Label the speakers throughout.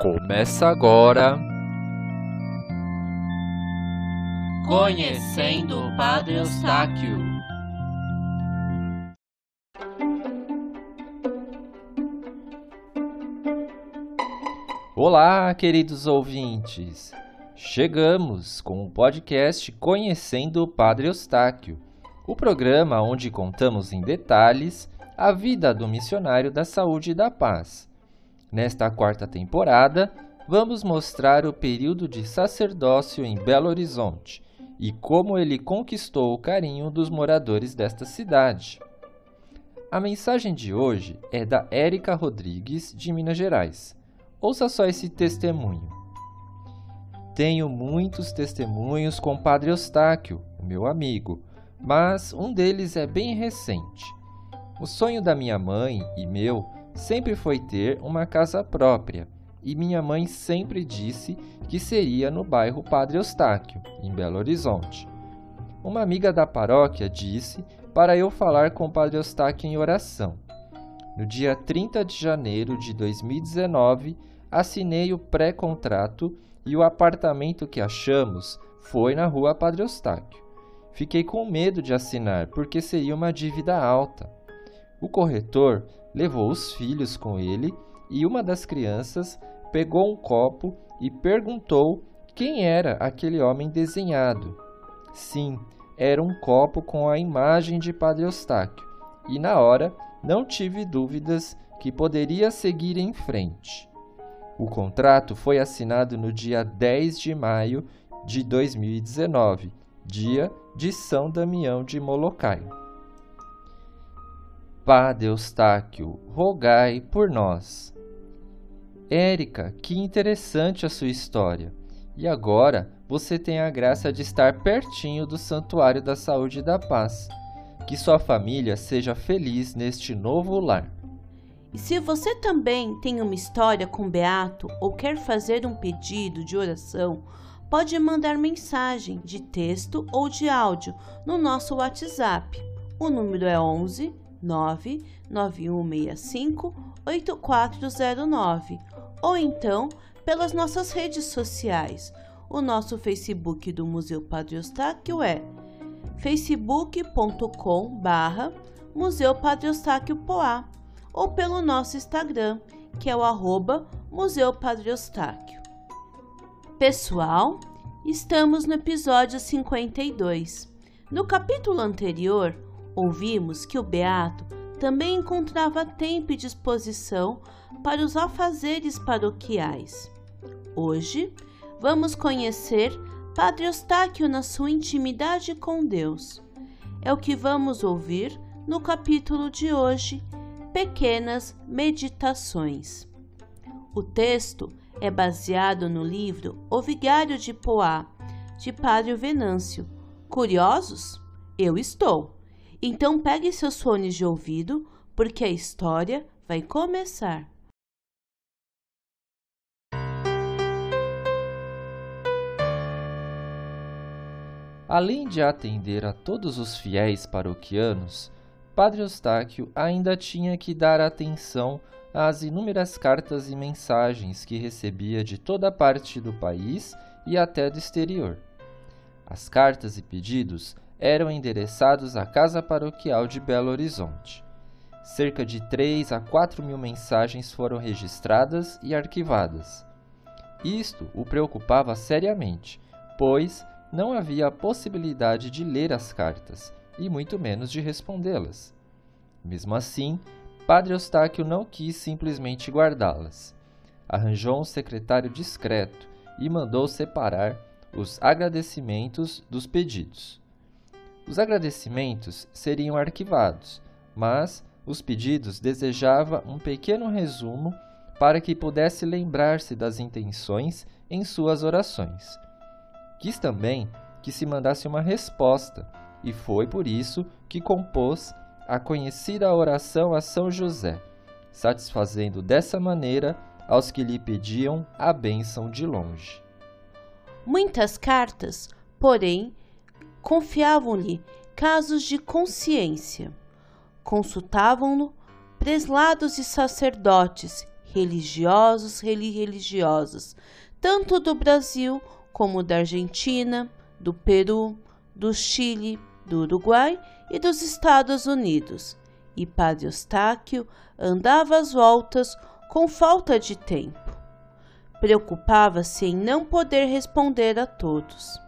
Speaker 1: Começa agora.
Speaker 2: Conhecendo o Padre Eustáquio.
Speaker 1: Olá, queridos ouvintes. Chegamos com o podcast Conhecendo o Padre Eustáquio, o programa onde contamos em detalhes a vida do missionário da saúde e da paz. Nesta quarta temporada, vamos mostrar o período de sacerdócio em Belo Horizonte e como ele conquistou o carinho dos moradores desta cidade. A mensagem de hoje é da Érica Rodrigues, de Minas Gerais. Ouça só esse testemunho. Tenho muitos testemunhos com Padre Eustáquio, meu amigo, mas um deles é bem recente. O sonho da minha mãe e meu sempre foi ter uma casa própria, e minha mãe sempre disse que seria no bairro Padre Eustáquio, em Belo Horizonte. Uma amiga da paróquia disse para eu falar com o Padre Eustáquio em oração. No dia 30 de janeiro de 2019, assinei o pré-contrato e o apartamento que achamos foi na rua Padre Eustáquio. Fiquei com medo de assinar porque seria uma dívida alta. O corretor levou os filhos com ele e uma das crianças pegou um copo e perguntou quem era aquele homem desenhado. Sim, era um copo com a imagem de Padre Eustáquio, e na hora não tive dúvidas que poderia seguir em frente. O contrato foi assinado no dia 10 de maio de 2019, dia de São Damião de Molokai. Padre Eustáquio, rogai por nós. Érica, que interessante a sua história. E agora você tem a graça de estar pertinho do Santuário da Saúde e da Paz. Que sua família seja feliz neste novo lar.
Speaker 3: E se você também tem uma história com Beato ou quer fazer um pedido de oração, pode mandar mensagem de texto ou de áudio no nosso WhatsApp. O número é 11 99165 8409 ou então pelas nossas redes sociais. O nosso Facebook do Museu Padre Eustáquio é facebook.com barra Museu Padre Eustáquio Poá ou pelo nosso Instagram, que é o arroba Museu Padre Eustáquio. Pessoal, estamos no episódio 52. No capítulo anterior, ouvimos que o Beato também encontrava tempo e disposição para os afazeres paroquiais. Hoje, vamos conhecer Padre Eustáquio na sua intimidade com Deus. É o que vamos ouvir no capítulo de hoje, Pequenas Meditações. O texto é baseado no livro O Vigário de Poá, de Padre Venâncio. Curiosos? Eu estou! Então pegue seus fones de ouvido, porque a história vai começar.
Speaker 1: Além de atender a todos os fiéis paroquianos, Padre Eustáquio ainda tinha que dar atenção às inúmeras cartas e mensagens que recebia de toda parte do país e até do exterior. As cartas e pedidos eram endereçados à Casa Paroquial de Belo Horizonte. Cerca de 3 a 4 mil mensagens foram registradas e arquivadas. Isto o preocupava seriamente, pois não havia a possibilidade de ler as cartas, e muito menos de respondê-las. Mesmo assim, Padre Eustáquio não quis simplesmente guardá-las. Arranjou um secretário discreto e mandou separar os agradecimentos dos pedidos. Os agradecimentos seriam arquivados, mas os pedidos desejava um pequeno resumo para que pudesse lembrar-se das intenções em suas orações. Quis também que se mandasse uma resposta, e foi por isso que compôs a conhecida oração a São José, satisfazendo dessa maneira aos que lhe pediam a bênção de longe.
Speaker 3: Muitas cartas, porém, confiavam-lhe casos de consciência. Consultavam-no preslados e sacerdotes, religiosos e religiosas, tanto do Brasil como da Argentina, do Peru, do Chile, do Uruguai e dos Estados Unidos. E Padre Eustáquio andava às voltas com falta de tempo. Preocupava-se em não poder responder a todos.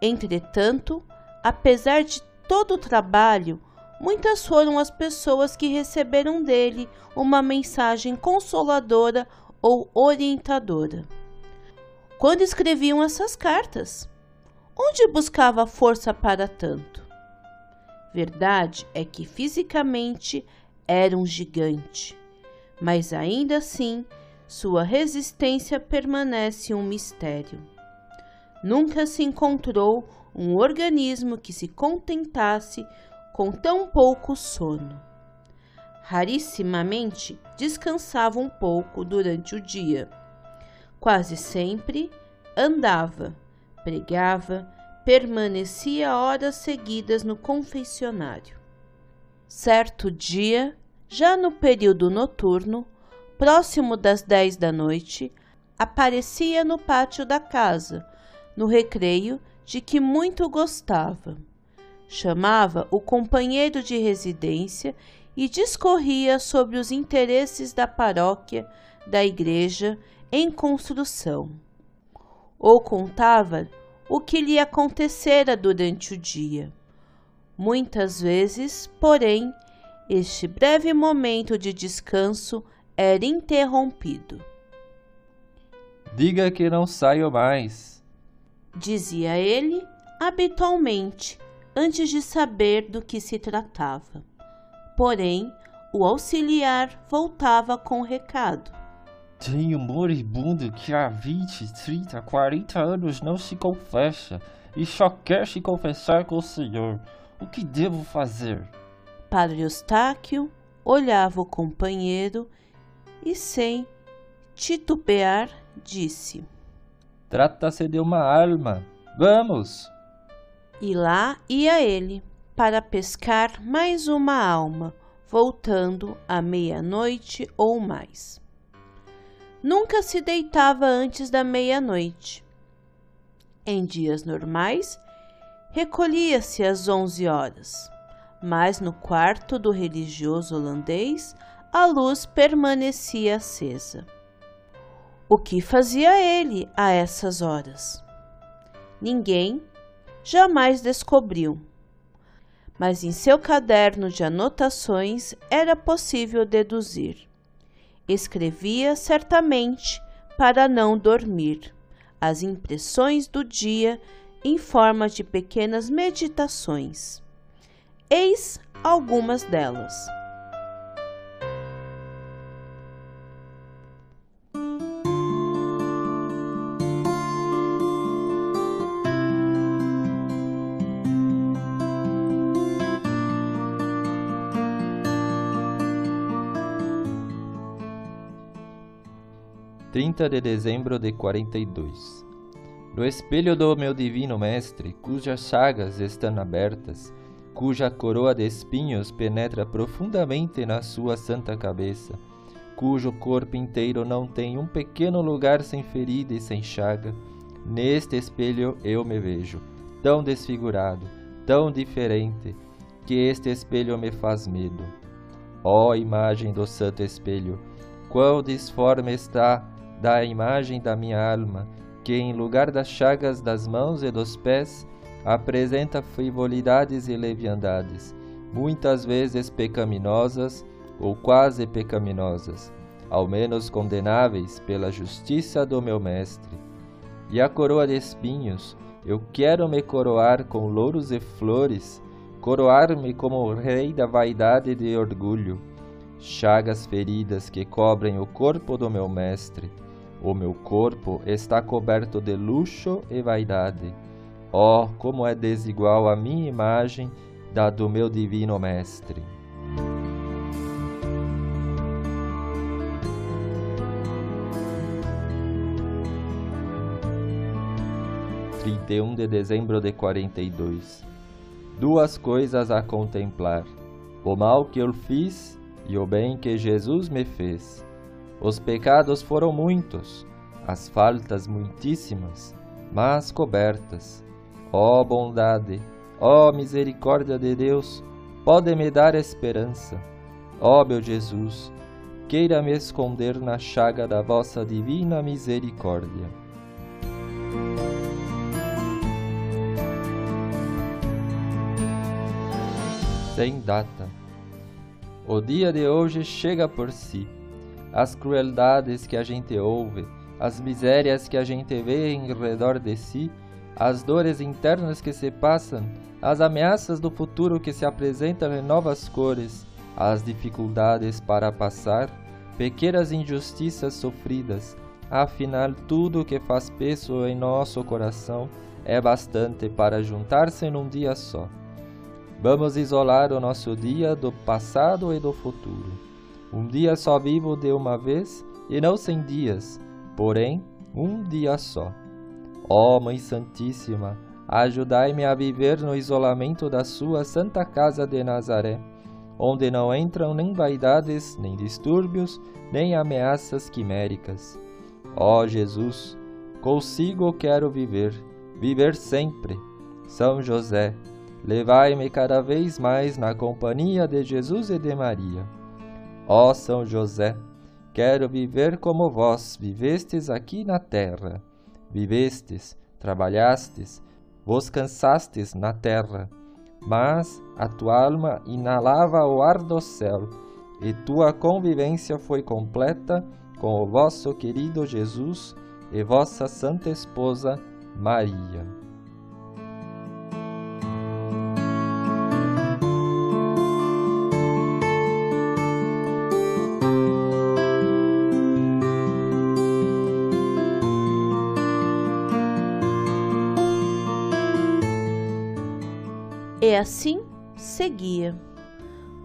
Speaker 3: Entretanto, apesar de todo o trabalho, muitas foram as pessoas que receberam dele uma mensagem consoladora ou orientadora. Quando escreviam essas cartas, onde buscava força para tanto? Verdade é que fisicamente era um gigante, mas ainda assim sua resistência permanece um mistério. Nunca se encontrou um organismo que se contentasse com tão pouco sono. Rarissimamente descansava um pouco durante o dia. Quase sempre andava, pregava, permanecia horas seguidas no confessionário. Certo dia, já no período noturno, próximo das dez da noite, aparecia no pátio da casa, no recreio de que muito gostava. Chamava o companheiro de residência e discorria sobre os interesses da paróquia, da igreja em construção. Ou contava o que lhe acontecera durante o dia. Muitas vezes, porém, este breve momento de descanso era interrompido.
Speaker 1: Diga que não saio mais,
Speaker 3: dizia ele habitualmente, antes de saber do que se tratava. Porém, o auxiliar voltava com o recado.
Speaker 1: Um moribundo que há 20, 30, 40 anos não se confessa e só quer se confessar com o Senhor. O que devo fazer?
Speaker 3: Padre Eustáquio olhava o companheiro e, sem titubear, disse:
Speaker 1: Trata-se de uma alma. Vamos!
Speaker 3: E lá ia ele para pescar mais uma alma, voltando à meia-noite ou mais. Nunca se deitava antes da meia-noite. Em dias normais, recolhia-se às onze horas, mas no quarto do religioso holandês a luz permanecia acesa. O que fazia ele a essas horas? Ninguém jamais descobriu. Mas em seu caderno de anotações era possível deduzir. Escrevia certamente para não dormir as impressões do dia em forma de pequenas meditações. Eis algumas delas.
Speaker 1: 30 de dezembro de 42. No espelho do meu divino mestre, cujas chagas estão abertas, cuja coroa de espinhos penetra profundamente na sua santa cabeça, cujo corpo inteiro não tem um pequeno lugar sem ferida e sem chaga, neste espelho eu me vejo, tão desfigurado, tão diferente, que este espelho me faz medo. Ó imagem do santo espelho, quão disforme está da imagem da minha alma, que em lugar das chagas das mãos e dos pés, apresenta frivolidades e leviandades, muitas vezes pecaminosas ou quase pecaminosas, ao menos condenáveis pela justiça do meu mestre. E a coroa de espinhos, eu quero me coroar com louros e flores, coroar-me como rei da vaidade e de orgulho, chagas feridas que cobrem o corpo do meu mestre o meu corpo está coberto de luxo e vaidade. Oh, como é desigual a minha imagem da do meu divino Mestre. Trinta e um de dezembro de quarenta e dois. Duas coisas a contemplar: o mal que eu fiz e o bem que Jesus me fez Os pecados foram muitos, as faltas muitíssimas, mas cobertas. Ó oh, bondade, ó oh, misericórdia de Deus, pode me dar esperança. Ó oh, meu Jesus, queira me esconder na chaga da vossa divina misericórdia. Sem data. O dia de hoje chega por si. As crueldades que a gente ouve, as misérias que a gente vê em redor de si, as dores internas que se passam, as ameaças do futuro que se apresentam em novas cores, as dificuldades para passar, pequenas injustiças sofridas, afinal, tudo que faz peso em nosso coração é bastante para juntar-se num dia só. Vamos isolar o nosso dia do passado e do futuro. Um dia só vivo de uma vez e não cem dias, porém um dia só. Ó oh, Mãe Santíssima, ajudai-me a viver no isolamento da sua Santa Casa de Nazaré, onde não entram nem vaidades, nem distúrbios, nem ameaças quiméricas. Ó oh, Jesus, consigo quero viver, viver sempre. São José, levai-me cada vez mais na companhia de Jesus e de Maria. Ó São José, quero viver como vós vivestes aqui na terra. Vivestes, trabalhastes, vos cansastes na terra, mas a tua alma inalava o ar do céu, e tua convivência foi completa com o vosso querido Jesus e vossa santa esposa Maria.
Speaker 3: E assim seguia,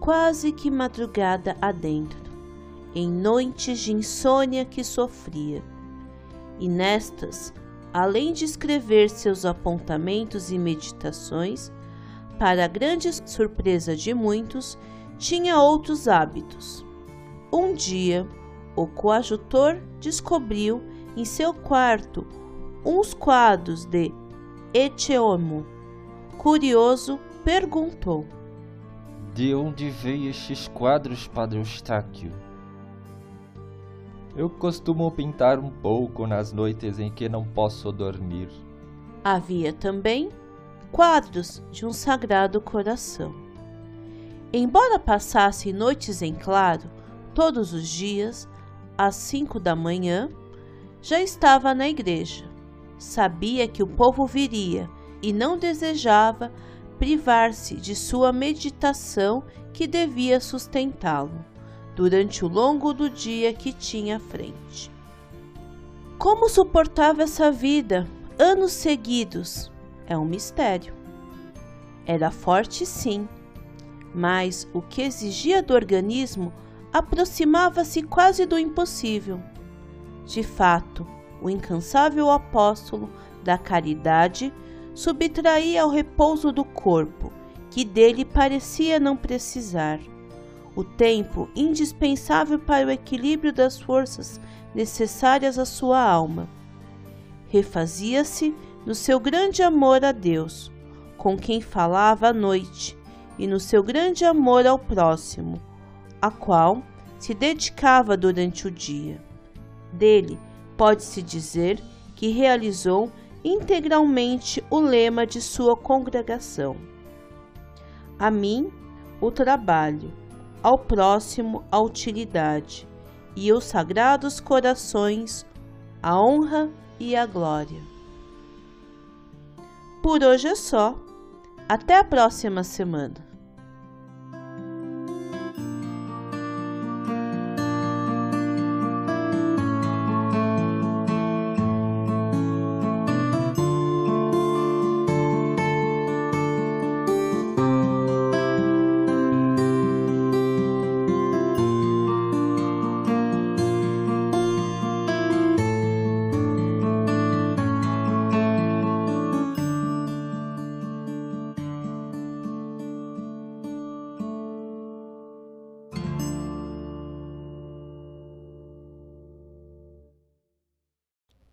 Speaker 3: quase que madrugada adentro, em noites de insônia que sofria. E nestas, além de escrever seus apontamentos e meditações, para grande surpresa de muitos, tinha outros hábitos. Um dia, o coadjutor descobriu em seu quarto uns quadros de Eteomo, Curioso, perguntou:
Speaker 1: De onde veio estes quadros, Padre Eustáquio? Eu costumo pintar um pouco nas noites em que não posso dormir.
Speaker 3: Havia também quadros de um sagrado coração. Embora passasse noites em claro, todos os dias, às cinco da manhã, já estava na igreja. Sabia que o povo viria e não desejava privar-se de sua meditação que devia sustentá-lo durante o longo do dia que tinha à frente. Como suportava essa vida anos seguidos é um mistério. Era forte, sim, mas o que exigia do organismo aproximava-se quase do impossível. De fato, o incansável apóstolo da caridade subtraía ao repouso do corpo, que dele parecia não precisar, o tempo indispensável para o equilíbrio das forças necessárias à sua alma. Refazia-se no seu grande amor a Deus, com quem falava à noite, e no seu grande amor ao próximo, a qual se dedicava durante o dia. Dele pode-se dizer que realizou integralmente o lema de sua congregação. A mim, o trabalho, ao próximo, a utilidade, e aos sagrados corações, a honra e a glória. Por hoje é só. Até a próxima semana.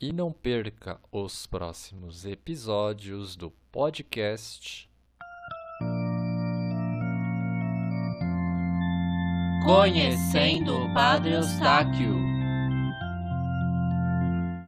Speaker 1: E não perca os próximos episódios do podcast
Speaker 3: Conhecendo o Padre Eustáquio.